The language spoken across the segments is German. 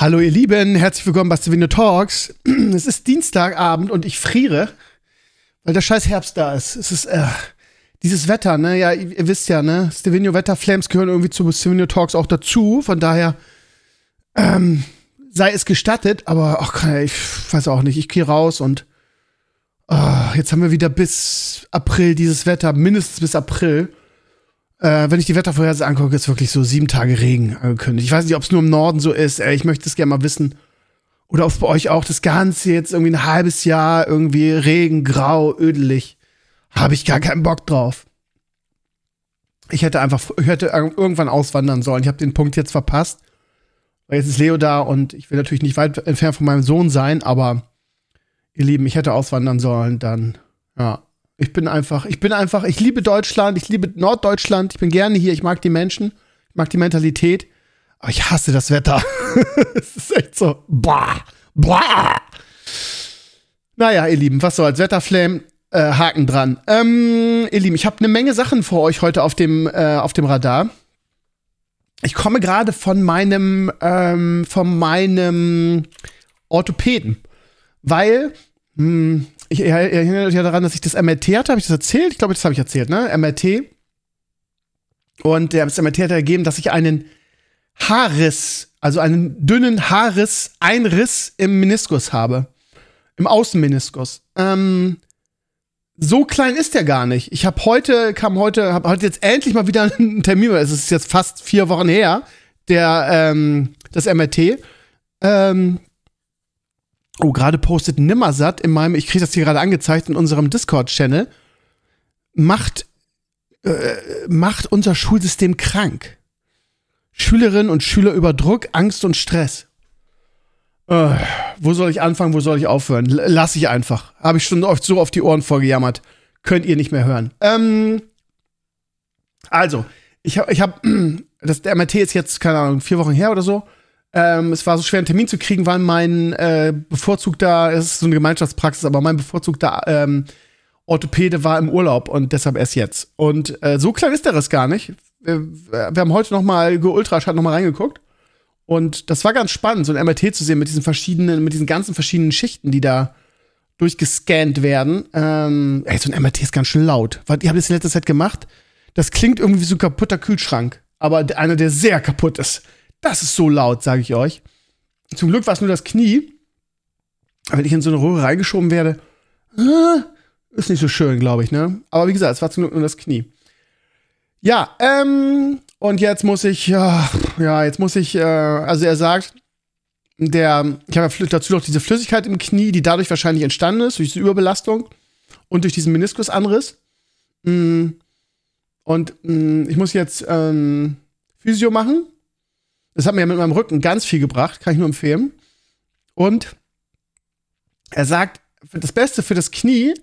Hallo ihr Lieben, herzlich willkommen bei Stevenio Talks. Es ist Dienstagabend und ich friere, weil der scheiß Herbst da ist. Es ist äh, dieses Wetter, ne? Ja, ihr, ihr wisst ja, ne? Stevenio Wetterflames gehören irgendwie zu Stevenio Talks auch dazu. Von daher ähm, sei es gestattet, aber ach, ich weiß auch nicht. Ich gehe raus und ah, jetzt haben wir wieder bis April dieses Wetter, mindestens bis April. Äh, wenn ich die Wettervorhersage angucke, ist wirklich so sieben Tage Regen angekündigt. Ich weiß nicht, ob es nur im Norden so ist. Ey, ich möchte es gerne mal wissen. Oder ob bei euch auch das Ganze jetzt irgendwie ein halbes Jahr irgendwie Regen, grau, ödelig. Habe ich gar keinen Bock drauf. Ich hätte einfach, ich hätte irgendwann auswandern sollen. Ich habe den Punkt jetzt verpasst. Weil jetzt ist Leo da und ich will natürlich nicht weit entfernt von meinem Sohn sein, aber ihr Lieben, ich hätte auswandern sollen, dann, ja, ich bin einfach, ich bin einfach, ich liebe Deutschland, ich liebe Norddeutschland, ich bin gerne hier, ich mag die Menschen, ich mag die Mentalität, aber ich hasse das Wetter. es ist echt so, bah, bah. Naja, ihr Lieben, was so als Wetterflame, äh, Haken dran. Ähm, ihr Lieben, ich habe eine Menge Sachen vor euch heute auf dem, äh, auf dem Radar. Ich komme gerade von meinem, ähm, von meinem Orthopäden, weil hm, ich erinnere mich ja daran, dass ich das MRT hatte. Habe ich das erzählt? Ich glaube, das habe ich erzählt, ne? MRT. Und der, das MRT hat ergeben, dass ich einen Haarriss, also einen dünnen Haarriss, Einriss im Meniskus habe. Im Außenmeniskus. Ähm, so klein ist der gar nicht. Ich habe heute, kam heute, habe heute jetzt endlich mal wieder einen Termin, es ist jetzt fast vier Wochen her, der, ähm, das MRT. Ähm, Oh, gerade postet Nimmersatt in meinem, ich kriege das hier gerade angezeigt in unserem Discord-Channel, macht, äh, macht unser Schulsystem krank. Schülerinnen und Schüler über Druck, Angst und Stress. Äh, wo soll ich anfangen, wo soll ich aufhören? Lass ich einfach. Habe ich schon oft so auf die Ohren vorgejammert. Könnt ihr nicht mehr hören. Ähm, also, ich habe, ich hab, das, der MRT ist jetzt, keine Ahnung, vier Wochen her oder so. Ähm, es war so schwer, einen Termin zu kriegen, weil mein äh, bevorzugter, es ist so eine Gemeinschaftspraxis, aber mein bevorzugter ähm, Orthopäde war im Urlaub und deshalb erst jetzt. Und äh, so klein ist der Riss gar nicht. Wir, wir haben heute noch mal geultraschall noch reingeguckt und das war ganz spannend, so ein MRT zu sehen mit diesen verschiedenen, mit diesen ganzen verschiedenen Schichten, die da durchgescannt werden. Ähm, ey, so ein MRT ist ganz schön laut. Weil, ich habe das in letzter Zeit gemacht. Das klingt irgendwie wie so ein kaputter Kühlschrank, aber einer, der sehr kaputt ist. Das ist so laut, sage ich euch. Zum Glück war es nur das Knie. Wenn ich in so eine Röhre reingeschoben werde, äh, ist nicht so schön, glaube ich, ne? Aber wie gesagt, es war zum Glück nur das Knie. Ja, ähm, und jetzt muss ich, ja, ja jetzt muss ich, äh, also er sagt, der, ich habe ja dazu noch diese Flüssigkeit im Knie, die dadurch wahrscheinlich entstanden ist, durch diese Überbelastung und durch diesen Meniskusanriss. Mm, und mm, ich muss jetzt ähm, Physio machen das hat mir mit meinem Rücken ganz viel gebracht, kann ich nur empfehlen. Und er sagt, das Beste für das Knie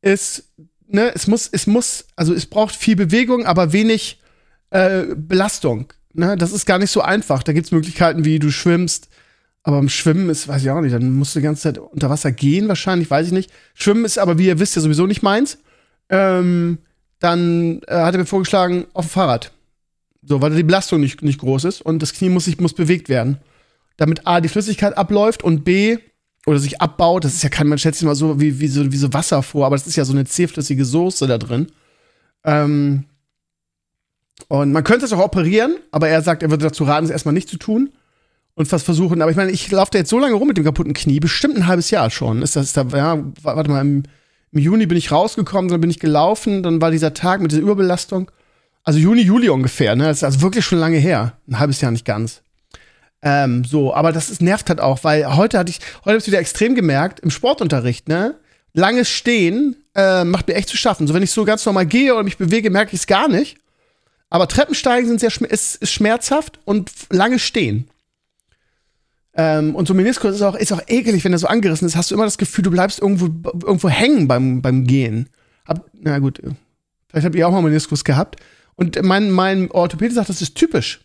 ist, ne, es muss, es muss, also es braucht viel Bewegung, aber wenig äh, Belastung. Ne? Das ist gar nicht so einfach. Da gibt es Möglichkeiten, wie du schwimmst. Aber im Schwimmen ist, weiß ich auch nicht, dann musst du die ganze Zeit unter Wasser gehen, wahrscheinlich, weiß ich nicht. Schwimmen ist aber, wie ihr wisst, ja sowieso nicht meins. Ähm, dann äh, hat er mir vorgeschlagen, auf dem Fahrrad. So, weil die Belastung nicht, nicht groß ist und das Knie muss, sich, muss bewegt werden. Damit A, die Flüssigkeit abläuft und B, oder sich abbaut. Das ist ja kein, man sich mal so wie, wie, so wie so Wasser vor, aber das ist ja so eine zähflüssige Soße da drin. Ähm, und man könnte es auch operieren, aber er sagt, er würde dazu raten, es erstmal nicht zu tun und was versuchen. Aber ich meine, ich laufe da jetzt so lange rum mit dem kaputten Knie, bestimmt ein halbes Jahr schon. Ist das, ist da, ja, warte mal, im, im Juni bin ich rausgekommen, dann bin ich gelaufen, dann war dieser Tag mit dieser Überbelastung. Also Juni, Juli ungefähr, ne? Das ist also wirklich schon lange her. Ein halbes Jahr nicht ganz. Ähm, so, aber das ist, nervt halt auch, weil heute hatte ich, heute habe ich wieder extrem gemerkt, im Sportunterricht, ne? Langes Stehen äh, macht mir echt zu schaffen. So, wenn ich so ganz normal gehe oder mich bewege, merke ich es gar nicht. Aber Treppensteigen sind sehr ist, ist schmerzhaft und lange Stehen. Ähm, und so Meniskus ist auch, ist auch ekelig, wenn er so angerissen ist, hast du immer das Gefühl, du bleibst irgendwo, irgendwo hängen beim, beim Gehen. Hab, na gut, vielleicht habt ihr auch mal Meniskus gehabt. Und mein, mein Orthopäde sagt, das ist typisch.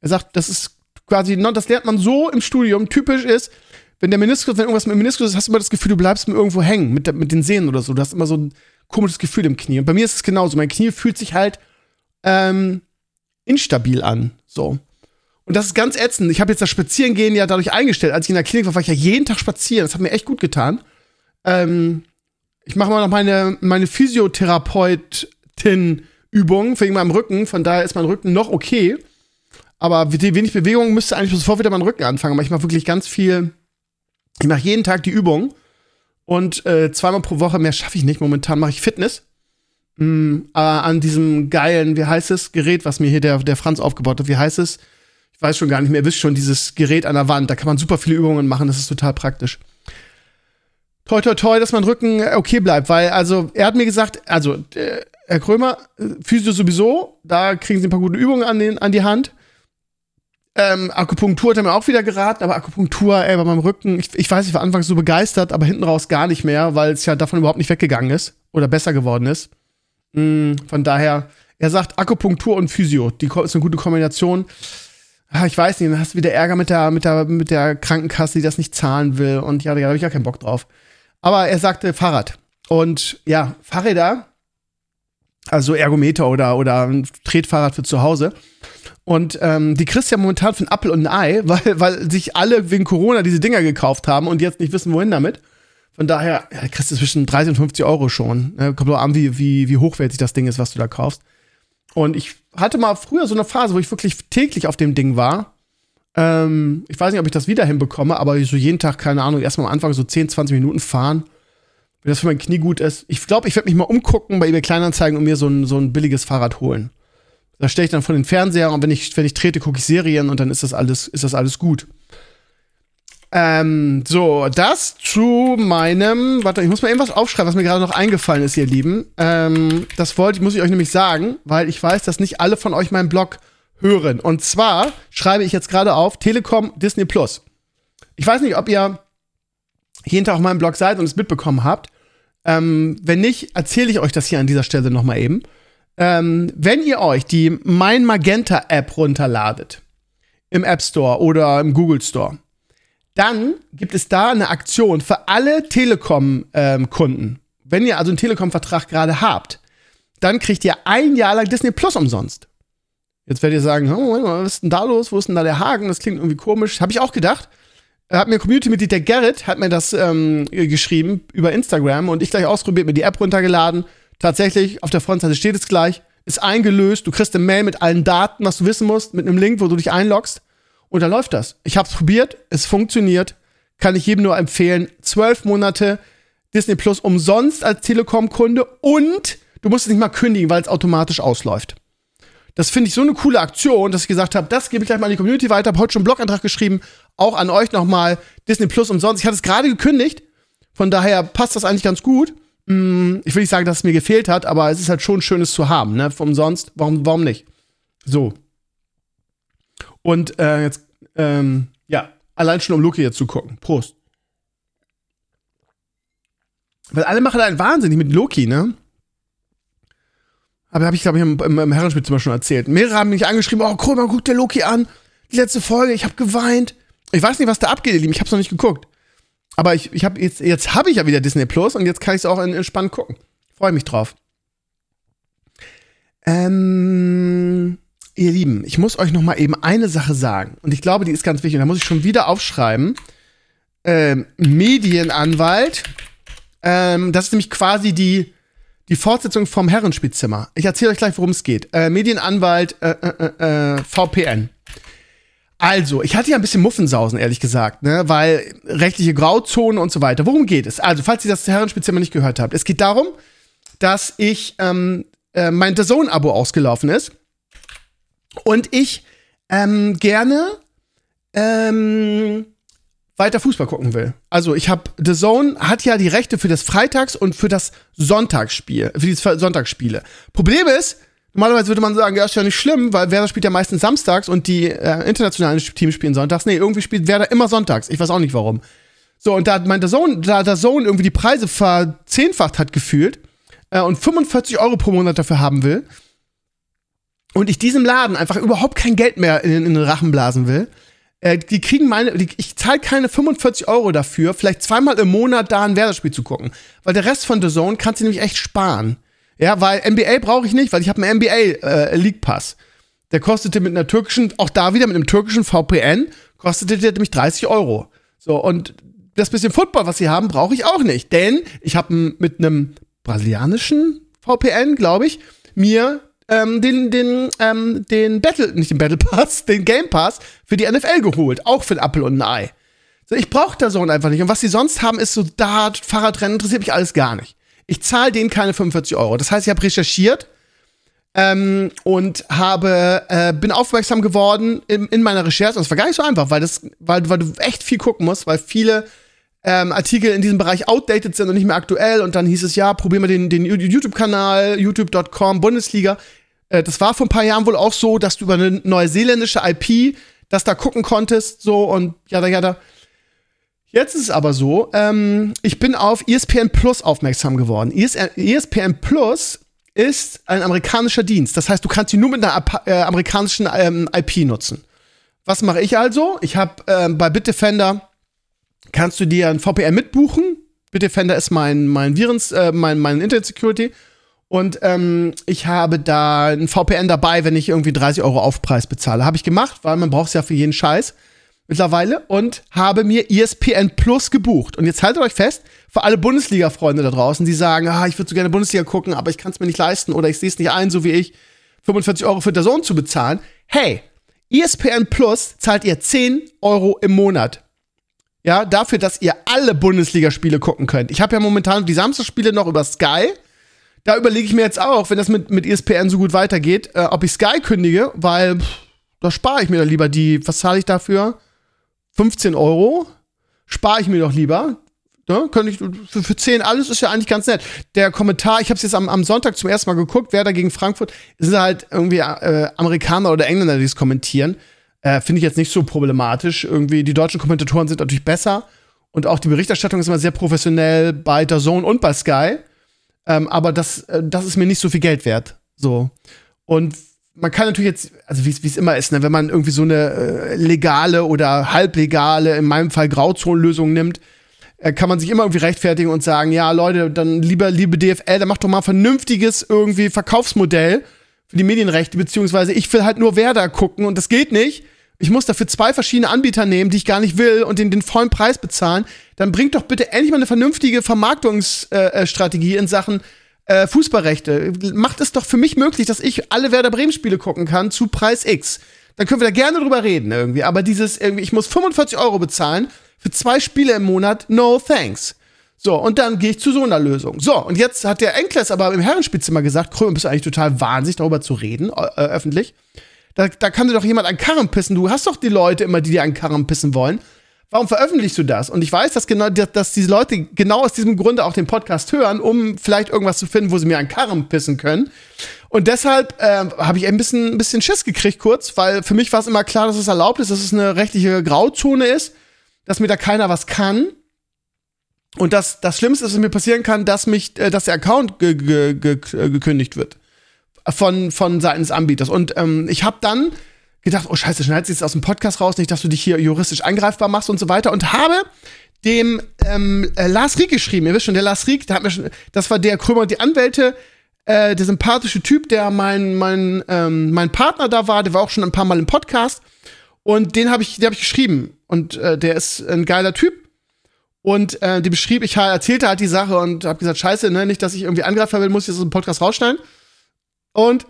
Er sagt, das ist quasi, das lernt man so im Studium, typisch ist, wenn der Meniskus, wenn irgendwas mit dem Meniskus ist, hast du immer das Gefühl, du bleibst irgendwo hängen mit, mit den Sehnen oder so. Du hast immer so ein komisches Gefühl im Knie. Und bei mir ist es genauso. Mein Knie fühlt sich halt ähm, instabil an. So. Und das ist ganz ätzend. Ich habe jetzt das Spazierengehen ja dadurch eingestellt. Als ich in der Klinik war, war ich ja jeden Tag spazieren. Das hat mir echt gut getan. Ähm, ich mache mal noch meine, meine Physiotherapeutin-Übung wegen meinem Rücken. Von daher ist mein Rücken noch okay. Aber die wenig Bewegung müsste eigentlich sofort wieder meinen Rücken anfangen. Aber ich mache wirklich ganz viel. Ich mache jeden Tag die Übung. Und äh, zweimal pro Woche, mehr schaffe ich nicht. Momentan mache ich Fitness. Mm, äh, an diesem geilen, wie heißt es, Gerät, was mir hier der, der Franz aufgebaut hat. Wie heißt es? Ich weiß schon gar nicht mehr. Ihr wisst schon, dieses Gerät an der Wand. Da kann man super viele Übungen machen. Das ist total praktisch. Toi, toi, toi, dass mein Rücken okay bleibt. Weil, also, er hat mir gesagt, also, äh, Herr Krömer, äh, Physio sowieso, da kriegen Sie ein paar gute Übungen an, den, an die Hand. Ähm, Akupunktur hat er mir auch wieder geraten, aber Akupunktur, ey, bei meinem Rücken, ich, ich weiß, ich war anfangs so begeistert, aber hinten raus gar nicht mehr, weil es ja davon überhaupt nicht weggegangen ist oder besser geworden ist. Mm, von daher, er sagt Akupunktur und Physio, die ist eine gute Kombination. Ah, ich weiß nicht, dann hast du wieder Ärger mit der, mit der, mit der Krankenkasse, die das nicht zahlen will und ja, da habe ich ja keinen Bock drauf. Aber er sagte Fahrrad. Und ja, Fahrräder, also Ergometer oder, oder ein Tretfahrrad für zu Hause. Und ähm, die kriegst ja momentan für ein Apfel und ein Ei, weil, weil sich alle wegen Corona diese Dinger gekauft haben und jetzt nicht wissen, wohin damit. Von daher, ja, kriegst du zwischen 30 und 50 Euro schon. Ne? Kommt auch an, wie, wie, wie hochwertig das Ding ist, was du da kaufst. Und ich hatte mal früher so eine Phase, wo ich wirklich täglich auf dem Ding war. Ähm, ich weiß nicht, ob ich das wieder hinbekomme, aber so jeden Tag, keine Ahnung, erstmal am Anfang so 10, 20 Minuten fahren. Wenn das für mein Knie gut ist. Ich glaube, ich werde mich mal umgucken bei eBay Kleinanzeigen und mir so ein, so ein billiges Fahrrad holen. Da stelle ich dann vor den Fernseher und wenn ich, wenn ich trete, gucke ich Serien und dann ist das alles, ist das alles gut. Ähm, so, das zu meinem, warte, ich muss mal irgendwas aufschreiben, was mir gerade noch eingefallen ist, ihr Lieben. Ähm, das wollte, muss ich euch nämlich sagen, weil ich weiß, dass nicht alle von euch meinen Blog hören. Und zwar schreibe ich jetzt gerade auf Telekom Disney Plus. Ich weiß nicht, ob ihr jeden Tag auf meinem Blog seid und es mitbekommen habt. Ähm, wenn nicht, erzähle ich euch das hier an dieser Stelle noch mal eben. Ähm, wenn ihr euch die Mein Magenta App runterladet, im App Store oder im Google Store, dann gibt es da eine Aktion für alle Telekom-Kunden. Ähm, wenn ihr also einen Telekom-Vertrag gerade habt, dann kriegt ihr ein Jahr lang Disney Plus umsonst. Jetzt werdet ihr sagen, oh, was ist denn da los? Wo ist denn da der Haken? Das klingt irgendwie komisch. Habe ich auch gedacht. Hat mir Community-Mitglied der Gerrit hat mir das ähm, geschrieben über Instagram und ich gleich ausprobiert, mir die App runtergeladen Tatsächlich, auf der Frontseite steht es gleich, ist eingelöst, du kriegst eine Mail mit allen Daten, was du wissen musst, mit einem Link, wo du dich einloggst. Und dann läuft das. Ich habe es probiert, es funktioniert. Kann ich jedem nur empfehlen. Zwölf Monate Disney Plus umsonst als Telekom-Kunde und du musst es nicht mal kündigen, weil es automatisch ausläuft. Das finde ich so eine coole Aktion, dass ich gesagt habe, das gebe ich gleich mal an die Community weiter. Habe heute schon einen Blogantrag geschrieben, auch an euch nochmal Disney Plus umsonst. Ich hatte es gerade gekündigt, von daher passt das eigentlich ganz gut. Mm, ich will nicht sagen, dass es mir gefehlt hat, aber es ist halt schon schönes zu haben, ne? Umsonst, warum, warum nicht? So. Und äh, jetzt, ähm, ja, allein schon um Loki jetzt zu gucken. Prost. Weil alle machen einen wahnsinnig mit Loki, ne? Aber habe ich, glaube ich, im, im, im Herrenspielzimmer schon erzählt. Mehrere haben mich angeschrieben, oh, cool, man guckt der Loki an. Die letzte Folge, ich habe geweint. Ich weiß nicht, was da abgeht, ihr Lieben. Ich habe noch nicht geguckt. Aber ich, ich habe jetzt, jetzt habe ich ja wieder Disney Plus und jetzt kann ich es auch entspannt gucken. Freue mich drauf. Ähm, ihr Lieben, ich muss euch noch mal eben eine Sache sagen und ich glaube, die ist ganz wichtig. Und da muss ich schon wieder aufschreiben. Ähm, Medienanwalt. Ähm, das ist nämlich quasi die die Fortsetzung vom Herrenspielzimmer. Ich erzähle euch gleich, worum es geht. Äh, Medienanwalt äh, äh, äh, äh VPN. Also, ich hatte ja ein bisschen Muffensausen, ehrlich gesagt, ne? weil rechtliche Grauzone und so weiter. Worum geht es? Also, falls ihr das Herrenspeziell nicht gehört habt, es geht darum, dass ich ähm, äh, mein The Zone-Abo ausgelaufen ist und ich ähm, gerne ähm, weiter Fußball gucken will. Also ich habe The Zone hat ja die Rechte für das Freitags- und für das Sonntagsspiel, für die Sonntagsspiele. Problem ist, Normalerweise würde man sagen, ja, ist ja nicht schlimm, weil Werder spielt ja meistens samstags und die äh, internationalen Teams spielen sonntags. Nee, irgendwie spielt Werder immer sonntags. Ich weiß auch nicht warum. So, und da meinte Sohn, da der Sohn irgendwie die Preise verzehnfacht hat gefühlt äh, und 45 Euro pro Monat dafür haben will und ich diesem Laden einfach überhaupt kein Geld mehr in, in den Rachen blasen will, äh, die kriegen meine, die, ich zahle keine 45 Euro dafür, vielleicht zweimal im Monat da ein Werder-Spiel zu gucken. Weil der Rest von The Zone kannst du nämlich echt sparen. Ja, weil NBA brauche ich nicht, weil ich habe einen NBA äh, League Pass. Der kostete mit einer türkischen, auch da wieder mit einem türkischen VPN, kostete der nämlich 30 Euro. So, und das bisschen Football, was sie haben, brauche ich auch nicht. Denn ich habe mit einem brasilianischen VPN, glaube ich, mir ähm, den, den, ähm, den Battle, nicht den Battle Pass, den Game Pass für die NFL geholt. Auch für ein Apple und ein Ei. So, ich brauche da so einfach nicht. Und was sie sonst haben, ist so Dart, Fahrradrennen, interessiert mich alles gar nicht. Ich zahle denen keine 45 Euro. Das heißt, ich habe recherchiert ähm, und habe, äh, bin aufmerksam geworden in, in meiner Recherche. Und es war gar nicht so einfach, weil, das, weil, weil du echt viel gucken musst, weil viele ähm, Artikel in diesem Bereich outdated sind und nicht mehr aktuell. Und dann hieß es, ja, probier mal den, den YouTube-Kanal, youtube.com, Bundesliga. Äh, das war vor ein paar Jahren wohl auch so, dass du über eine neuseeländische IP das da gucken konntest, so und ja, ja, da. Jetzt ist es aber so, ähm, ich bin auf ESPN Plus aufmerksam geworden. ESPN Plus ist ein amerikanischer Dienst. Das heißt, du kannst ihn nur mit einer äh, amerikanischen ähm, IP nutzen. Was mache ich also? Ich habe ähm, bei Bitdefender kannst du dir ein VPN mitbuchen. Bitdefender ist mein mein Virens, äh, mein mein Internet Security. Und ähm, ich habe da ein VPN dabei, wenn ich irgendwie 30 Euro Aufpreis bezahle. Habe ich gemacht, weil man braucht es ja für jeden Scheiß mittlerweile und habe mir ESPN Plus gebucht. Und jetzt haltet euch fest, für alle Bundesliga-Freunde da draußen, die sagen, ah, ich würde so gerne Bundesliga gucken, aber ich kann es mir nicht leisten oder ich sehe es nicht ein, so wie ich, 45 Euro für Sohn zu bezahlen. Hey, ESPN Plus zahlt ihr 10 Euro im Monat. Ja, dafür, dass ihr alle Bundesligaspiele gucken könnt. Ich habe ja momentan die Samstagsspiele noch über Sky. Da überlege ich mir jetzt auch, wenn das mit, mit ESPN so gut weitergeht, äh, ob ich Sky kündige, weil pff, da spare ich mir dann lieber die, was zahle ich dafür? 15 Euro spare ich mir doch lieber. Ne? Könnte ich, für, für 10 alles ist ja eigentlich ganz nett. Der Kommentar, ich habe es jetzt am, am Sonntag zum ersten Mal geguckt, wer da gegen Frankfurt, sind halt irgendwie äh, Amerikaner oder Engländer, die es kommentieren. Äh, Finde ich jetzt nicht so problematisch. Irgendwie, die deutschen Kommentatoren sind natürlich besser. Und auch die Berichterstattung ist immer sehr professionell bei der Zone und bei Sky. Ähm, aber das, äh, das ist mir nicht so viel Geld wert. So. Und man kann natürlich jetzt, also wie es immer ist, ne, wenn man irgendwie so eine äh, legale oder halblegale, in meinem Fall Grauzonenlösung nimmt, äh, kann man sich immer irgendwie rechtfertigen und sagen, ja, Leute, dann lieber, liebe DFL, dann macht doch mal ein vernünftiges irgendwie Verkaufsmodell für die Medienrechte, beziehungsweise ich will halt nur Werder gucken und das geht nicht. Ich muss dafür zwei verschiedene Anbieter nehmen, die ich gar nicht will und den, den vollen Preis bezahlen. Dann bringt doch bitte endlich mal eine vernünftige Vermarktungsstrategie äh, in Sachen äh, Fußballrechte. Macht es doch für mich möglich, dass ich alle Werder Bremen Spiele gucken kann zu Preis X. Dann können wir da gerne drüber reden irgendwie. Aber dieses irgendwie, ich muss 45 Euro bezahlen für zwei Spiele im Monat, no thanks. So, und dann gehe ich zu so einer Lösung. So, und jetzt hat der Enkles aber im Herrenspielzimmer gesagt, Krömer, bist du eigentlich total wahnsinnig, darüber zu reden, äh, öffentlich. Da, da kann dir doch jemand an Karren pissen. Du hast doch die Leute immer, die dir an Karren pissen wollen. Warum veröffentlichst du das? Und ich weiß, dass genau, dass diese Leute genau aus diesem Grunde auch den Podcast hören, um vielleicht irgendwas zu finden, wo sie mir an Karren pissen können. Und deshalb äh, habe ich ein bisschen, ein bisschen Schiss gekriegt kurz, weil für mich war es immer klar, dass es erlaubt ist, dass es eine rechtliche Grauzone ist, dass mir da keiner was kann. Und das, das Schlimmste, was mir passieren kann, dass mich, äh, dass der Account ge ge ge gekündigt wird von, von Seiten des Anbieters. Und ähm, ich habe dann gedacht, oh scheiße, schneidest du jetzt aus dem Podcast raus, nicht, dass du dich hier juristisch angreifbar machst und so weiter. Und habe dem ähm, äh, Lars Rieck geschrieben. Ihr wisst schon, der Lars Rieck, der hat mir schon, das war der Krömer und die Anwälte, äh, der sympathische Typ, der mein, mein, ähm, mein Partner da war, der war auch schon ein paar Mal im Podcast. Und den habe ich, der habe ich geschrieben. Und äh, der ist ein geiler Typ. Und äh, die beschrieb, ich erzählte halt die Sache und habe gesagt, scheiße, ne, nicht, dass ich irgendwie angreifen will, muss ich das aus dem Podcast rausschneiden. Und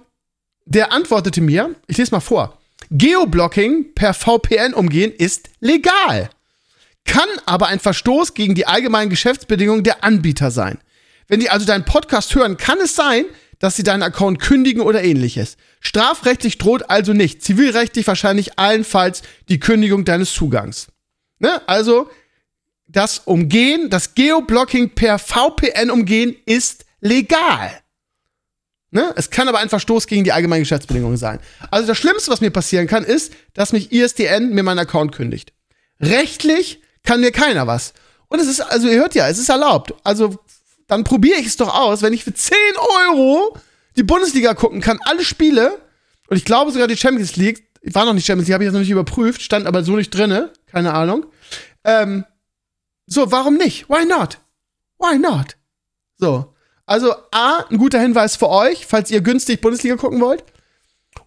der antwortete mir, ich lese mal vor. Geoblocking per VPN umgehen ist legal, kann aber ein Verstoß gegen die allgemeinen Geschäftsbedingungen der Anbieter sein. Wenn die also deinen Podcast hören, kann es sein, dass sie deinen Account kündigen oder ähnliches. Strafrechtlich droht also nicht, zivilrechtlich wahrscheinlich allenfalls die Kündigung deines Zugangs. Ne? Also das Umgehen, das Geoblocking per VPN umgehen ist legal. Ne? Es kann aber ein Verstoß gegen die allgemeinen Geschäftsbedingungen sein. Also das Schlimmste, was mir passieren kann, ist, dass mich ISDN mir meinen Account kündigt. Rechtlich kann mir keiner was. Und es ist, also ihr hört ja, es ist erlaubt. Also dann probiere ich es doch aus, wenn ich für 10 Euro die Bundesliga gucken kann, alle Spiele, und ich glaube sogar die Champions League, war noch nicht Champions League, habe ich jetzt noch nicht überprüft, stand aber so nicht drinne, keine Ahnung. Ähm, so, warum nicht? Why not? Why not? So. Also A, ein guter Hinweis für euch, falls ihr günstig Bundesliga gucken wollt.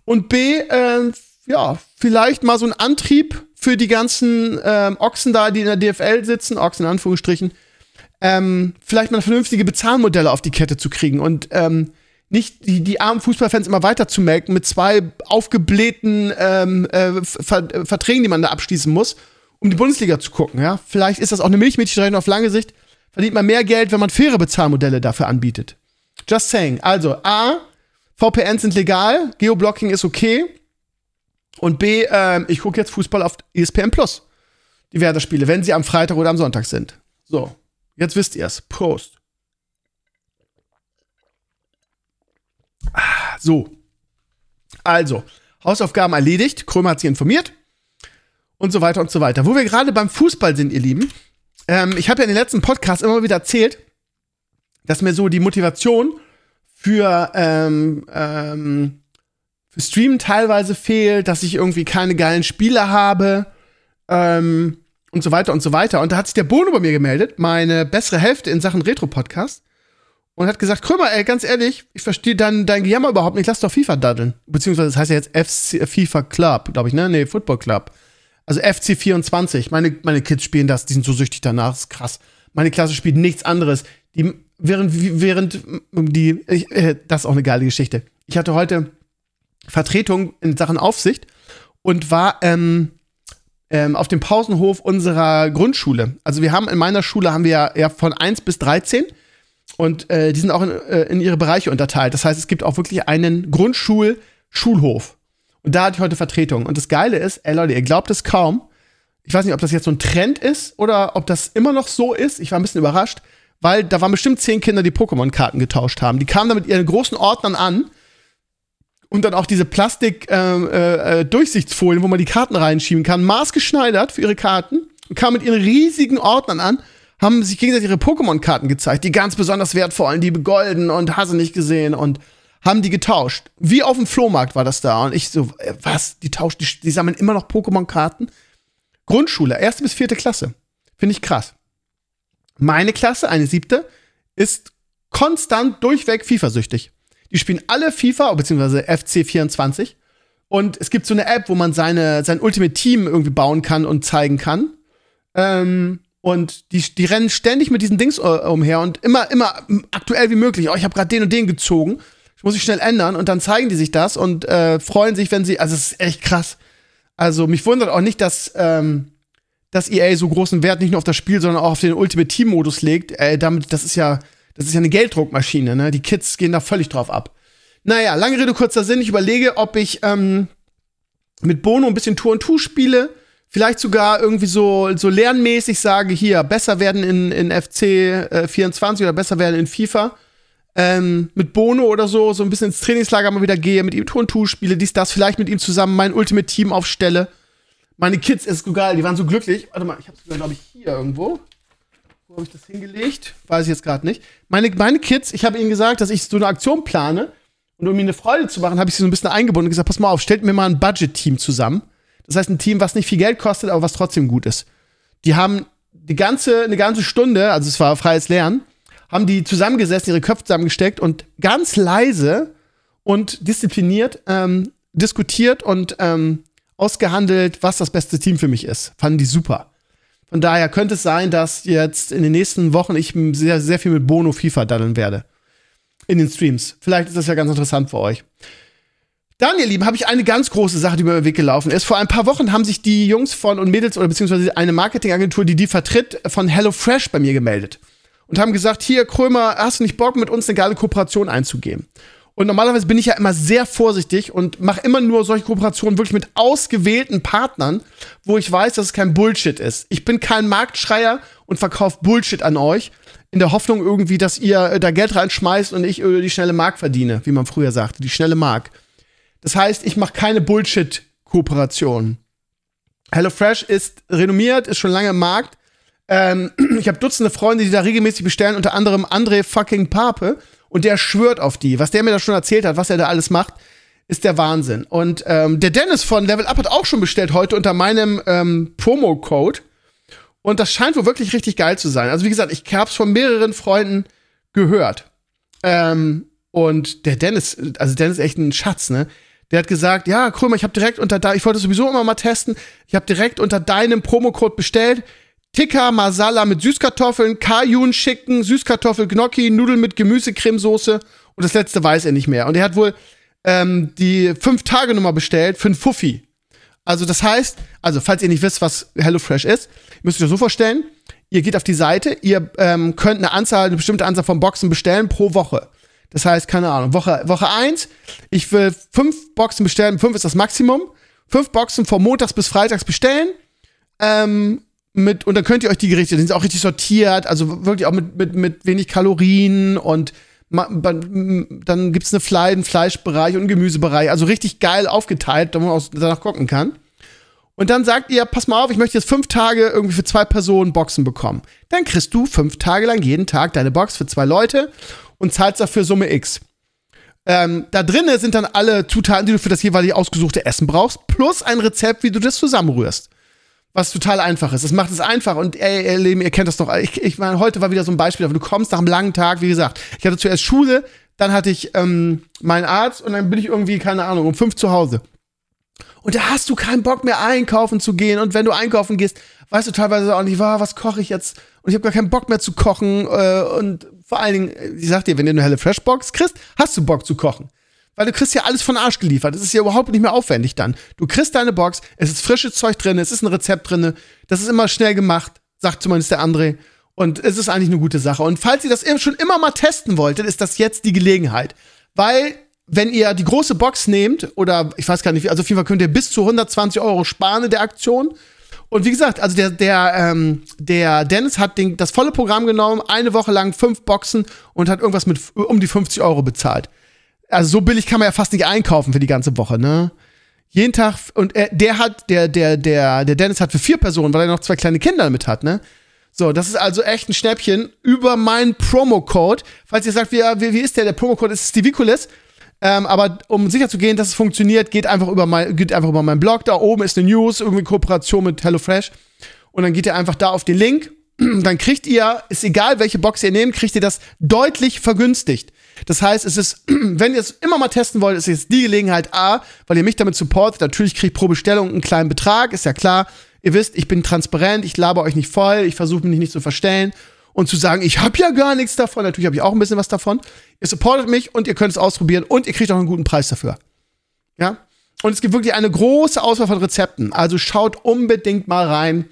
Und B, äh, ja, vielleicht mal so ein Antrieb für die ganzen ähm, Ochsen da, die in der DFL sitzen, Ochsen in Anführungsstrichen, ähm, vielleicht mal vernünftige Bezahlmodelle auf die Kette zu kriegen und ähm, nicht die, die armen Fußballfans immer weiter zu melken mit zwei aufgeblähten ähm, äh, Ver Verträgen, die man da abschließen muss, um die Bundesliga zu gucken. Ja? Vielleicht ist das auch eine Milchmädchenrechnung auf lange Sicht. Verdient man mehr Geld, wenn man faire Bezahlmodelle dafür anbietet. Just saying. Also, A, VPNs sind legal, Geoblocking ist okay. Und B, äh, ich gucke jetzt Fußball auf ESPN Plus. Die Werder-Spiele, wenn sie am Freitag oder am Sonntag sind. So, jetzt wisst ihr es. Prost. Ah, so. Also, Hausaufgaben erledigt. Krömer hat sich informiert. Und so weiter und so weiter. Wo wir gerade beim Fußball sind, ihr Lieben. Ähm, ich habe ja in den letzten Podcasts immer wieder erzählt, dass mir so die Motivation für, ähm, ähm, für Streamen teilweise fehlt, dass ich irgendwie keine geilen Spiele habe ähm, und so weiter und so weiter. Und da hat sich der Bono bei mir gemeldet, meine bessere Hälfte in Sachen Retro-Podcast und hat gesagt, Krömer, ey, ganz ehrlich, ich verstehe dein, dein Gejammer überhaupt nicht, lass doch FIFA daddeln. Beziehungsweise das heißt ja jetzt FC, FIFA Club, glaube ich, ne? Nee, Football Club. Also FC 24. Meine, meine Kids spielen das, die sind so süchtig danach, ist krass. Meine Klasse spielt nichts anderes. Die, während, während die, ich, äh, das ist auch eine geile Geschichte. Ich hatte heute Vertretung in Sachen Aufsicht und war ähm, ähm, auf dem Pausenhof unserer Grundschule. Also wir haben in meiner Schule haben wir ja, ja von 1 bis 13 und äh, die sind auch in, äh, in, ihre Bereiche unterteilt. Das heißt, es gibt auch wirklich einen Grundschul-Schulhof. Und da hatte ich heute Vertretung. Und das Geile ist, ey Leute, ihr glaubt es kaum. Ich weiß nicht, ob das jetzt so ein Trend ist oder ob das immer noch so ist. Ich war ein bisschen überrascht, weil da waren bestimmt zehn Kinder, die Pokémon-Karten getauscht haben. Die kamen da mit ihren großen Ordnern an und dann auch diese Plastik-Durchsichtsfolien, äh, äh, wo man die Karten reinschieben kann, maßgeschneidert für ihre Karten und kamen mit ihren riesigen Ordnern an haben sich gegenseitig ihre Pokémon-Karten gezeigt, die ganz besonders wertvollen, die begolden und hast nicht gesehen und haben die getauscht. Wie auf dem Flohmarkt war das da. Und ich so, äh, was? Die tauschen, die, die sammeln immer noch Pokémon-Karten? Grundschule, erste bis vierte Klasse. Finde ich krass. Meine Klasse, eine siebte, ist konstant durchweg FIFA-süchtig. Die spielen alle FIFA, beziehungsweise FC24. Und es gibt so eine App, wo man seine, sein Ultimate Team irgendwie bauen kann und zeigen kann. Ähm, und die, die rennen ständig mit diesen Dings äh, umher und immer, immer aktuell wie möglich. Oh, ich habe gerade den und den gezogen. Ich muss mich schnell ändern. Und dann zeigen die sich das und äh, freuen sich, wenn sie. Also, es ist echt krass. Also, mich wundert auch nicht, dass, ähm, dass EA so großen Wert nicht nur auf das Spiel, sondern auch auf den Ultimate Team-Modus legt. Äh, damit, das ist ja, das ist ja eine Gelddruckmaschine, ne? Die Kids gehen da völlig drauf ab. Naja, lange Rede, kurzer Sinn. Ich überlege, ob ich ähm, mit Bono ein bisschen Tour und Tour spiele vielleicht sogar irgendwie so, so lernmäßig sage, hier, besser werden in, in FC äh, 24 oder besser werden in FIFA. Ähm, mit Bono oder so, so ein bisschen ins Trainingslager mal wieder gehe, mit ihm Tour und Tour spiele, dies, das, vielleicht mit ihm zusammen mein Ultimate Team aufstelle. Meine Kids, ist geil, die waren so glücklich. Warte mal, ich hab's sogar, glaube ich, hier irgendwo. Wo habe ich das hingelegt? Weiß ich jetzt gerade nicht. Meine, meine Kids, ich habe ihnen gesagt, dass ich so eine Aktion plane. Und um ihnen eine Freude zu machen, habe ich sie so ein bisschen eingebunden und gesagt, pass mal auf, stellt mir mal ein Budget-Team zusammen das heißt, ein Team, was nicht viel Geld kostet, aber was trotzdem gut ist. Die haben die ganze, eine ganze Stunde, also es war freies Lernen, haben die zusammengesessen, ihre Köpfe zusammengesteckt und ganz leise und diszipliniert ähm, diskutiert und ähm, ausgehandelt, was das beste Team für mich ist. Fanden die super. Von daher könnte es sein, dass jetzt in den nächsten Wochen ich sehr, sehr viel mit Bono FIFA daddeln werde. In den Streams. Vielleicht ist das ja ganz interessant für euch. Dann, ihr Lieben, habe ich eine ganz große Sache, die mir über den Weg gelaufen ist. Vor ein paar Wochen haben sich die Jungs von und Mädels oder beziehungsweise eine Marketingagentur, die die vertritt, von HelloFresh bei mir gemeldet. Und haben gesagt, hier, Krömer, hast du nicht Bock, mit uns eine geile Kooperation einzugehen? Und normalerweise bin ich ja immer sehr vorsichtig und mache immer nur solche Kooperationen wirklich mit ausgewählten Partnern, wo ich weiß, dass es kein Bullshit ist. Ich bin kein Marktschreier und verkaufe Bullshit an euch. in der Hoffnung irgendwie, dass ihr äh, da Geld reinschmeißt und ich äh, die schnelle Mark verdiene, wie man früher sagte, die schnelle Mark. Das heißt, ich mache keine Bullshit-Kooperation. HelloFresh ist renommiert, ist schon lange im Markt. Ähm, ich habe Dutzende Freunde, die da regelmäßig bestellen, unter anderem André fucking Pape. Und der schwört auf die. Was der mir da schon erzählt hat, was er da alles macht, ist der Wahnsinn. Und ähm, der Dennis von Level Up hat auch schon bestellt heute unter meinem ähm, Promo-Code. Und das scheint wohl wirklich richtig geil zu sein. Also wie gesagt, ich habe es von mehreren Freunden gehört. Ähm, und der Dennis, also Dennis ist echt ein Schatz, ne? Der hat gesagt, ja, Krömer, ich habe direkt unter da, ich wollte sowieso immer mal testen. Ich habe direkt unter deinem Promocode bestellt. Tikka Masala mit Süßkartoffeln, Kajun Chicken, Süßkartoffel Gnocchi, Nudeln mit Gemüsecremesoße und das letzte weiß er nicht mehr. Und er hat wohl ähm, die 5-Tage-Nummer bestellt für einen Fuffi. Also das heißt, also falls ihr nicht wisst, was HelloFresh ist, müsst ihr euch das so vorstellen, ihr geht auf die Seite, ihr ähm, könnt eine Anzahl, eine bestimmte Anzahl von Boxen bestellen pro Woche. Das heißt, keine Ahnung, Woche, Woche 1, ich will fünf Boxen bestellen, fünf ist das Maximum. Fünf Boxen von Montags bis Freitags bestellen. Ähm, mit, und dann könnt ihr euch die Gerichte, die sind auch richtig sortiert, also wirklich auch mit, mit, mit wenig Kalorien und dann gibt es eine Fle einen Fleischbereich und einen Gemüsebereich, also richtig geil aufgeteilt, damit man auch danach gucken kann. Und dann sagt ihr, pass mal auf, ich möchte jetzt fünf Tage irgendwie für zwei Personen Boxen bekommen. Dann kriegst du fünf Tage lang jeden Tag deine Box für zwei Leute und zahlst dafür Summe X. Ähm, da drinnen sind dann alle Zutaten, die du für das jeweilige ausgesuchte Essen brauchst, plus ein Rezept, wie du das zusammenrührst was total einfach ist. Es macht es einfach und ey, ihr Leben, ihr kennt das doch. Ich, ich meine, heute war wieder so ein Beispiel, du kommst nach einem langen Tag, wie gesagt, ich hatte zuerst Schule, dann hatte ich ähm, meinen Arzt und dann bin ich irgendwie, keine Ahnung, um fünf zu Hause. Und da hast du keinen Bock mehr einkaufen zu gehen und wenn du einkaufen gehst, weißt du teilweise auch nicht, was koche ich jetzt? Und ich habe gar keinen Bock mehr zu kochen äh, und vor allen Dingen, ich sag dir, wenn du eine helle Freshbox kriegst, hast du Bock zu kochen. Weil du kriegst ja alles von Arsch geliefert. Das ist ja überhaupt nicht mehr aufwendig dann. Du kriegst deine Box, es ist frisches Zeug drin, es ist ein Rezept drin, das ist immer schnell gemacht, sagt zumindest der André. Und es ist eigentlich eine gute Sache. Und falls ihr das schon immer mal testen wolltet, ist das jetzt die Gelegenheit. Weil, wenn ihr die große Box nehmt, oder ich weiß gar nicht, also auf jeden Fall könnt ihr bis zu 120 Euro sparen in der Aktion. Und wie gesagt, also der, der, ähm, der Dennis hat den, das volle Programm genommen, eine Woche lang fünf Boxen und hat irgendwas mit um die 50 Euro bezahlt also so billig kann man ja fast nicht einkaufen für die ganze Woche, ne? Jeden Tag, und er, der hat, der, der, der, der Dennis hat für vier Personen, weil er noch zwei kleine Kinder mit hat, ne? So, das ist also echt ein Schnäppchen über meinen Promo-Code. Falls ihr sagt, wie, wie, wie ist der? Der Promo-Code ist Stiviculis. Ähm, aber um sicher zu gehen, dass es funktioniert, geht einfach über mein, geht einfach über meinen Blog. Da oben ist eine News, irgendwie Kooperation mit HelloFresh. Und dann geht ihr einfach da auf den Link. Dann kriegt ihr, ist egal welche Box ihr nehmt, kriegt ihr das deutlich vergünstigt. Das heißt, es ist, wenn ihr es immer mal testen wollt, ist jetzt die Gelegenheit A, weil ihr mich damit supportet. Natürlich kriegt pro Bestellung einen kleinen Betrag, ist ja klar. Ihr wisst, ich bin transparent, ich laber euch nicht voll, ich versuche mich nicht zu verstellen und zu sagen, ich habe ja gar nichts davon. Natürlich habe ich auch ein bisschen was davon. Ihr supportet mich und ihr könnt es ausprobieren und ihr kriegt auch einen guten Preis dafür. Ja? Und es gibt wirklich eine große Auswahl von Rezepten. Also schaut unbedingt mal rein.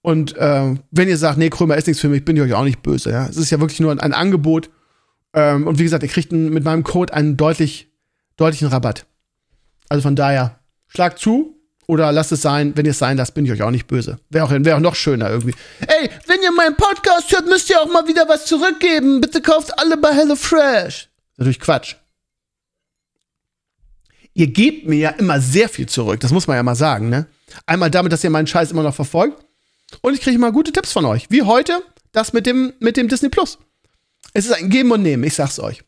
Und äh, wenn ihr sagt, nee, Krömer ist nichts für mich, bin ich euch auch nicht böse. Ja? Es ist ja wirklich nur ein, ein Angebot. Ähm, und wie gesagt, ihr kriegt mit meinem Code einen deutlich, deutlichen Rabatt. Also von daher, schlagt zu oder lasst es sein. Wenn ihr es sein lasst, bin ich euch auch nicht böse. Wäre auch, wär auch noch schöner irgendwie. Ey, wenn ihr meinen Podcast hört, müsst ihr auch mal wieder was zurückgeben. Bitte kauft alle bei HelloFresh. Natürlich Quatsch. Ihr gebt mir ja immer sehr viel zurück. Das muss man ja mal sagen, ne? Einmal damit, dass ihr meinen Scheiß immer noch verfolgt. Und ich kriege mal gute Tipps von euch. Wie heute das mit dem, mit dem Disney Plus. Es ist ein Geben und Nehmen, ich sag's euch.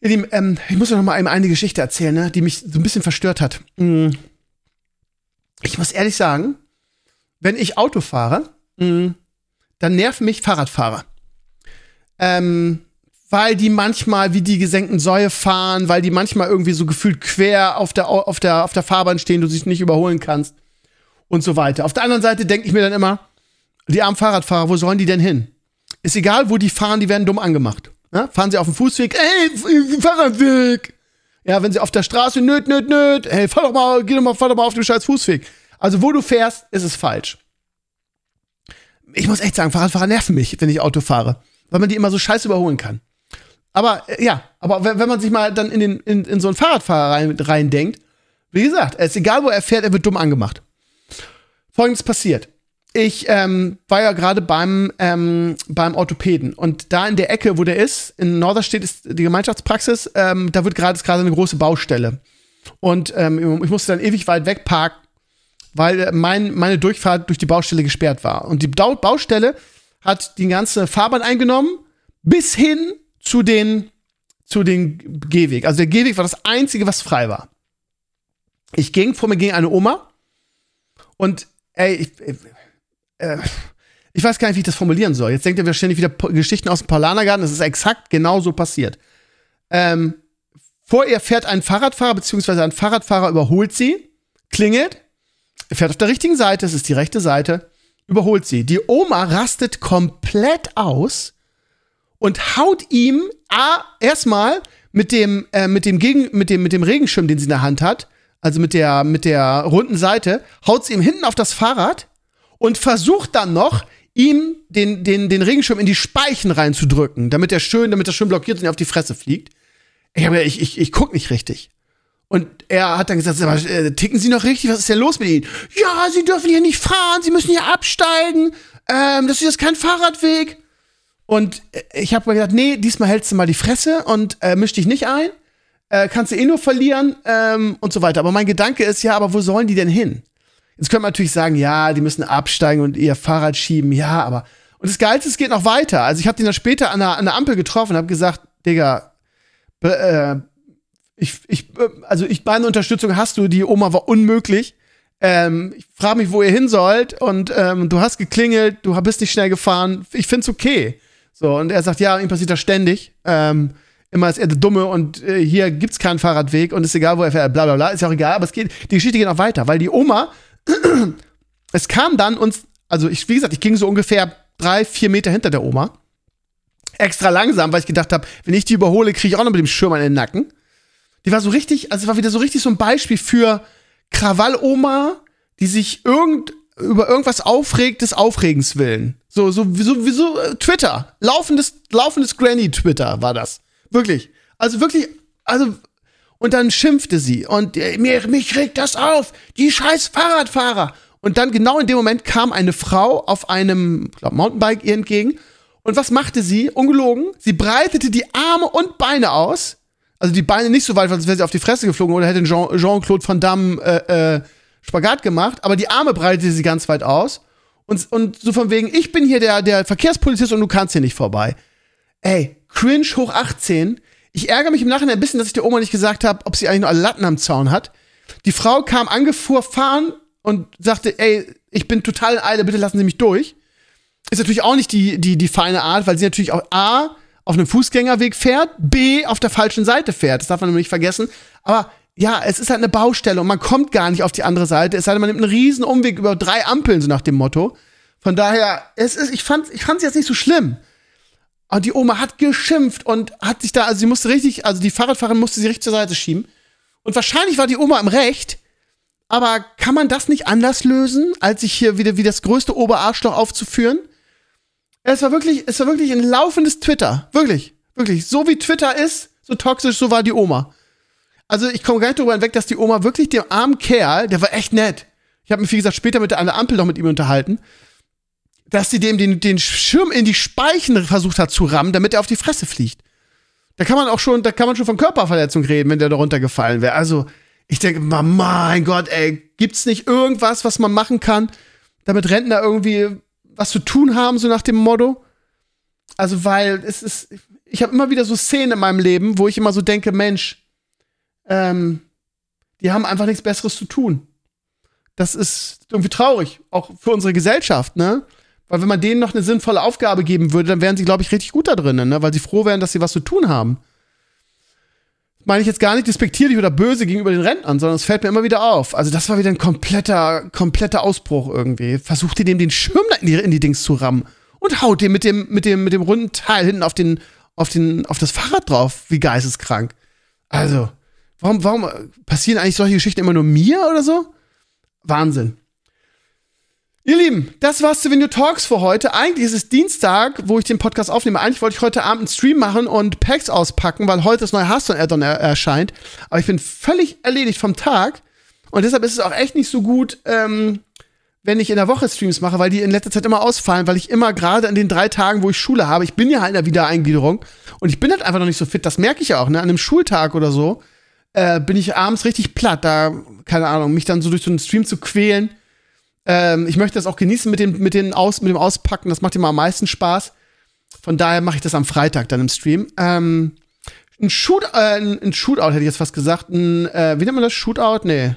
Lieben, ähm, ich muss euch noch mal eine Geschichte erzählen, ne, die mich so ein bisschen verstört hat. Mm. Ich muss ehrlich sagen, wenn ich Auto fahre, mm, dann nerven mich Fahrradfahrer. Ähm, weil die manchmal wie die gesenkten Säue fahren, weil die manchmal irgendwie so gefühlt quer auf der, auf der, auf der Fahrbahn stehen, du sie nicht überholen kannst und so weiter. Auf der anderen Seite denke ich mir dann immer, die armen Fahrradfahrer, wo sollen die denn hin? Ist egal, wo die fahren, die werden dumm angemacht. Ja? Fahren sie auf dem Fußweg, ey, Fahrradweg. Ja, wenn sie auf der Straße, nöt, nöt, nöt, hey, fahr doch mal, geh doch mal, fahr doch mal auf dem scheiß Fußweg. Also, wo du fährst, ist es falsch. Ich muss echt sagen, Fahrradfahrer nerven mich, wenn ich Auto fahre. Weil man die immer so scheiße überholen kann. Aber, äh, ja, aber wenn, wenn man sich mal dann in, den, in, in so einen Fahrradfahrer rein, rein denkt, wie gesagt, es ist egal, wo er fährt, er wird dumm angemacht. Folgendes passiert. Ich ähm, war ja gerade beim, ähm, beim Orthopäden und da in der Ecke, wo der ist, in Norderstedt ist die Gemeinschaftspraxis, ähm, da wird gerade gerade eine große Baustelle. Und ähm, ich musste dann ewig weit wegparken, weil mein, meine Durchfahrt durch die Baustelle gesperrt war. Und die Baustelle hat die ganze Fahrbahn eingenommen, bis hin zu den, zu den Gehweg. Also der Gehweg war das Einzige, was frei war. Ich ging, vor mir ging eine Oma und ey, ich, äh, ich weiß gar nicht, wie ich das formulieren soll. Jetzt denkt ihr wahrscheinlich wieder Geschichten aus dem Paulanergarten. Das ist exakt genauso passiert. Ähm, vor ihr fährt ein Fahrradfahrer, beziehungsweise ein Fahrradfahrer überholt sie, klingelt, fährt auf der richtigen Seite, es ist die rechte Seite, überholt sie. Die Oma rastet komplett aus und haut ihm A, erstmal mit dem, äh, mit dem Gegen, mit dem, mit dem Regenschirm, den sie in der Hand hat, also mit der, mit der runden Seite, haut sie ihm hinten auf das Fahrrad und versucht dann noch, ihm den, den, den Regenschirm in die Speichen reinzudrücken, damit er schön, damit er schön blockiert und auf die Fresse fliegt. Ich, hab, ich, ich, ich guck nicht richtig. Und er hat dann gesagt, aber, äh, ticken Sie noch richtig? Was ist denn los mit Ihnen? Ja, Sie dürfen hier nicht fahren, Sie müssen hier absteigen. Ähm, das ist jetzt kein Fahrradweg. Und äh, ich habe mir gesagt, nee, diesmal hältst du mal die Fresse und äh, misch dich nicht ein. Äh, kannst du eh nur verlieren ähm, und so weiter. Aber mein Gedanke ist ja, aber wo sollen die denn hin? Jetzt könnte man natürlich sagen, ja, die müssen absteigen und ihr Fahrrad schieben, ja, aber. Und das Geilste, es geht noch weiter. Also ich habe den dann später an der, an der Ampel getroffen und habe gesagt, Digga, äh, ich, ich, also ich, meine Unterstützung hast du, die Oma war unmöglich. Ähm, ich frage mich, wo ihr hin sollt und ähm, du hast geklingelt, du bist nicht schnell gefahren. Ich find's okay. So, und er sagt, ja, ihm passiert das ständig. Ähm, immer ist er der Dumme und äh, hier gibt's keinen Fahrradweg und ist egal, wo er fährt, bla bla bla, ist ja auch egal, aber es geht, die Geschichte geht noch weiter, weil die Oma es kam dann uns, also ich, wie gesagt, ich ging so ungefähr drei, vier Meter hinter der Oma. Extra langsam, weil ich gedacht habe, wenn ich die überhole, kriege ich auch noch mit dem Schirm an den Nacken. Die war so richtig, also es war wieder so richtig so ein Beispiel für Krawall-Oma, die sich irgend, über irgendwas aufregt, des Aufregens willen. So, so, so, wie so äh, Twitter. Laufendes, laufendes Granny-Twitter war das. Wirklich. Also wirklich, also und dann schimpfte sie und äh, mir, mich regt das auf, die scheiß Fahrradfahrer. Und dann genau in dem Moment kam eine Frau auf einem glaub, Mountainbike ihr entgegen. Und was machte sie? Ungelogen. Sie breitete die Arme und Beine aus. Also die Beine nicht so weit, als wäre sie auf die Fresse geflogen oder hätte Jean-Claude Van Damme äh, äh, Spagat gemacht. Aber die Arme breitete sie ganz weit aus. Und, und so von wegen, ich bin hier der, der Verkehrspolizist und du kannst hier nicht vorbei. Ey, cringe hoch 18 ich ärgere mich im Nachhinein ein bisschen, dass ich der Oma nicht gesagt habe, ob sie eigentlich nur alle Latten am Zaun hat. Die Frau kam angefuhr fahren und sagte, ey, ich bin total in Eile, bitte lassen Sie mich durch. Ist natürlich auch nicht die, die, die feine Art, weil sie natürlich auch A, auf einem Fußgängerweg fährt, B, auf der falschen Seite fährt. Das darf man nämlich nicht vergessen. Aber ja, es ist halt eine Baustelle und man kommt gar nicht auf die andere Seite. Es sei denn, man nimmt einen riesen Umweg über drei Ampeln, so nach dem Motto. Von daher, es ist, ich fand, ich fand's jetzt nicht so schlimm. Und die Oma hat geschimpft und hat sich da, also sie musste richtig, also die Fahrradfahrerin musste sie richtig zur Seite schieben. Und wahrscheinlich war die Oma im Recht. Aber kann man das nicht anders lösen, als sich hier wieder wie das größte Oberarschloch aufzuführen? Es war wirklich, es war wirklich ein laufendes Twitter. Wirklich, wirklich. So wie Twitter ist, so toxisch, so war die Oma. Also ich komme gar nicht darüber hinweg, dass die Oma wirklich dem armen Kerl, der war echt nett. Ich habe mich, wie gesagt, später mit der, an Ampel noch mit ihm unterhalten dass sie dem den, den Schirm in die Speichen versucht hat zu rammen, damit er auf die Fresse fliegt. Da kann man auch schon, da kann man schon von Körperverletzung reden, wenn der da runtergefallen wäre. Also, ich denke, mein Gott, ey, gibt's nicht irgendwas, was man machen kann, damit Rentner irgendwie was zu tun haben, so nach dem Motto? Also, weil es ist, ich habe immer wieder so Szenen in meinem Leben, wo ich immer so denke, Mensch, ähm, die haben einfach nichts Besseres zu tun. Das ist irgendwie traurig, auch für unsere Gesellschaft, ne? Weil wenn man denen noch eine sinnvolle Aufgabe geben würde, dann wären sie, glaube ich, richtig gut da drin, ne? weil sie froh wären, dass sie was zu tun haben. Das meine ich jetzt gar nicht despektierlich oder böse gegenüber den Rentnern, sondern es fällt mir immer wieder auf. Also das war wieder ein kompletter, kompletter Ausbruch irgendwie. Versucht ihr dem den Schirm in die, in die Dings zu rammen und haut den mit dem, mit dem, mit dem runden Teil hinten auf den, auf den, auf das Fahrrad drauf, wie geisteskrank. Also, warum, warum passieren eigentlich solche Geschichten immer nur mir oder so? Wahnsinn. Ihr Lieben, das war's zu Video Talks für heute. Eigentlich ist es Dienstag, wo ich den Podcast aufnehme. Eigentlich wollte ich heute Abend einen Stream machen und Packs auspacken, weil heute das neue Hearthstone-Addon er erscheint. Aber ich bin völlig erledigt vom Tag. Und deshalb ist es auch echt nicht so gut, ähm, wenn ich in der Woche Streams mache, weil die in letzter Zeit immer ausfallen, weil ich immer gerade an den drei Tagen, wo ich Schule habe, ich bin ja halt in der Wiedereingliederung und ich bin halt einfach noch nicht so fit. Das merke ich auch, ne? An einem Schultag oder so äh, bin ich abends richtig platt, da, keine Ahnung, mich dann so durch so einen Stream zu quälen. Ähm, ich möchte das auch genießen mit dem, mit, den Aus, mit dem Auspacken, das macht immer am meisten Spaß. Von daher mache ich das am Freitag dann im Stream. Ähm, ein, Shoot, äh, ein, Shootout hätte ich jetzt fast gesagt. Ein, äh, wie nennt man das? Shootout? Nee.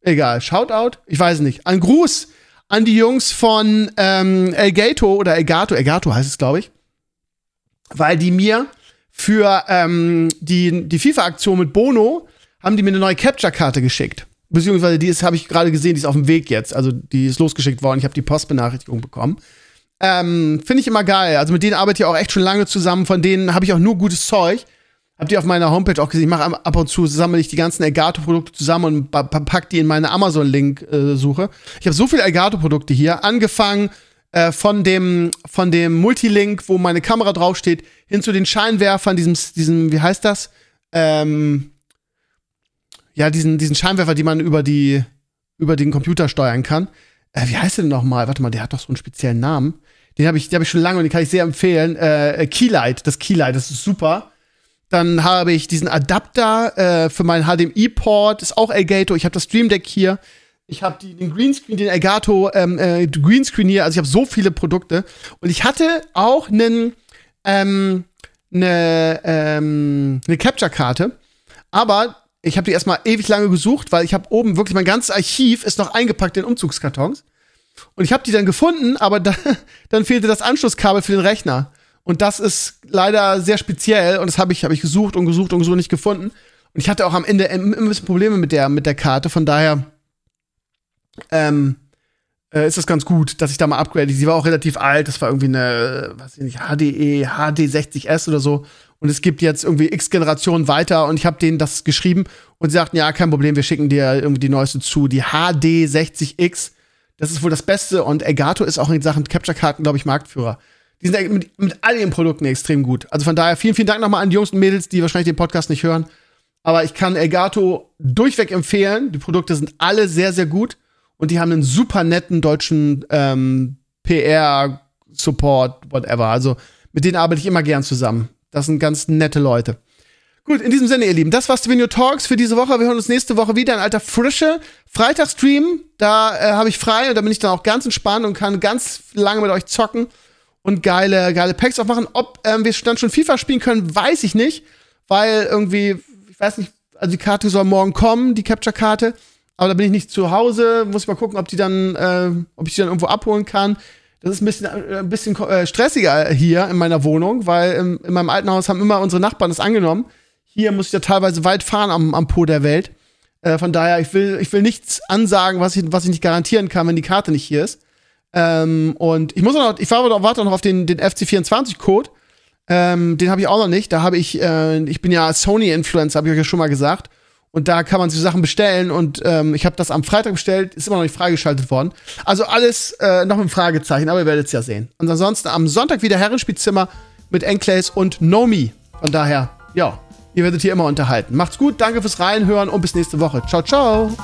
Egal. Shoutout? Ich weiß nicht. Ein Gruß an die Jungs von ähm, Elgato oder Elgato. Elgato heißt es, glaube ich. Weil die mir für ähm, die, die FIFA-Aktion mit Bono haben die mir eine neue Capture-Karte geschickt. Beziehungsweise die ist, habe ich gerade gesehen, die ist auf dem Weg jetzt. Also die ist losgeschickt worden. Ich habe die Postbenachrichtigung bekommen. Ähm, Finde ich immer geil. Also mit denen arbeite ich auch echt schon lange zusammen. Von denen habe ich auch nur gutes Zeug. Habt ihr auf meiner Homepage auch gesehen? Ich mache ab und zu sammle ich die ganzen Elgato-Produkte zusammen und pack die in meine Amazon-Link-Suche. Äh, ich habe so viele Elgato-Produkte hier, angefangen äh, von dem von dem Multilink, wo meine Kamera draufsteht, hin zu den Scheinwerfern, diesem, diesem wie heißt das? Ähm, ja, diesen diesen Scheinwerfer, die man über die über den Computer steuern kann. Äh, wie heißt der denn nochmal? Warte mal, der hat doch so einen speziellen Namen. Den habe ich, hab ich schon lange und den kann ich sehr empfehlen. Äh, Keylight, das Keylight, das ist super. Dann habe ich diesen Adapter äh, für meinen HDMI-Port, ist auch Elgato. Ich habe das Stream Deck hier. Ich habe den Greenscreen, den Elgato ähm, äh, Greenscreen hier. Also ich habe so viele Produkte. Und ich hatte auch einen, ähm, eine, ähm, eine Capture-Karte. Aber ich habe die erstmal ewig lange gesucht, weil ich habe oben wirklich mein ganzes Archiv ist noch eingepackt in Umzugskartons. Und ich habe die dann gefunden, aber da, dann fehlte das Anschlusskabel für den Rechner. Und das ist leider sehr speziell und das habe ich, hab ich gesucht und gesucht und so nicht gefunden. Und ich hatte auch am Ende immer ein bisschen Probleme mit der, mit der Karte, von daher ähm, äh, ist das ganz gut, dass ich da mal upgrade. Sie war auch relativ alt, das war irgendwie eine, weiß ich nicht, HDE, HD60S oder so. Und es gibt jetzt irgendwie x Generationen weiter und ich habe denen das geschrieben und sie sagten, ja, kein Problem, wir schicken dir irgendwie die neueste zu, die HD60X. Das ist wohl das Beste und Elgato ist auch in Sachen Capture-Karten, glaube ich, Marktführer. Die sind mit, mit all ihren Produkten extrem gut. Also von daher vielen, vielen Dank nochmal an die Jungs und Mädels, die wahrscheinlich den Podcast nicht hören. Aber ich kann Elgato durchweg empfehlen. Die Produkte sind alle sehr, sehr gut. Und die haben einen super netten deutschen ähm, PR-Support, whatever. Also mit denen arbeite ich immer gern zusammen. Das sind ganz nette Leute. Gut, in diesem Sinne, ihr Lieben, das war's Video Talks für diese Woche. Wir hören uns nächste Woche wieder in alter Frische. Freitagstream, da äh, habe ich frei und da bin ich dann auch ganz entspannt und kann ganz lange mit euch zocken und geile, geile Packs aufmachen. Ob ähm, wir dann schon FIFA spielen können, weiß ich nicht, weil irgendwie, ich weiß nicht, also die Karte soll morgen kommen, die Capture-Karte. Aber da bin ich nicht zu Hause, muss ich mal gucken, ob die dann, äh, ob ich die dann irgendwo abholen kann. Das ist ein bisschen, äh, ein bisschen äh, stressiger hier in meiner Wohnung, weil in, in, meinem alten Haus haben immer unsere Nachbarn das angenommen. Hier muss ich ja teilweise weit fahren am, am Po der Welt. Äh, von daher, ich will, ich will nichts ansagen, was ich, was ich nicht garantieren kann, wenn die Karte nicht hier ist. Ähm, und ich muss noch, ich warte noch auf den, den FC24-Code. Ähm, den habe ich auch noch nicht. Da habe ich, äh, ich bin ja Sony-Influencer, habe ich euch ja schon mal gesagt. Und da kann man sich Sachen bestellen. Und ähm, ich habe das am Freitag bestellt, ist immer noch nicht freigeschaltet worden. Also alles äh, noch mit Fragezeichen, aber ihr werdet es ja sehen. Und ansonsten am Sonntag wieder Herrenspielzimmer mit Enclays und Nomi. Von daher, ja, ihr werdet hier immer unterhalten. Macht's gut, danke fürs Reinhören und bis nächste Woche. Ciao, ciao.